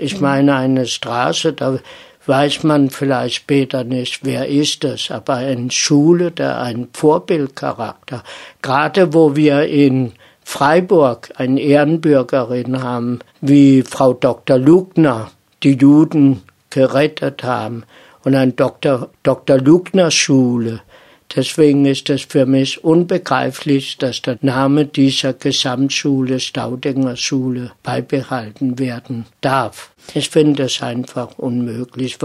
Ich meine, eine Straße, da weiß man vielleicht später nicht, wer ist es, aber eine Schule, der einen Vorbildcharakter, gerade wo wir in Freiburg eine Ehrenbürgerin haben, wie Frau Dr. Lugner, die Juden gerettet haben, und eine Dr. Dr. Lugner Schule. Deswegen ist es für mich unbegreiflich, dass der Name dieser Gesamtschule, Staudinger Schule, beibehalten werden darf. Ich finde es einfach unmöglich.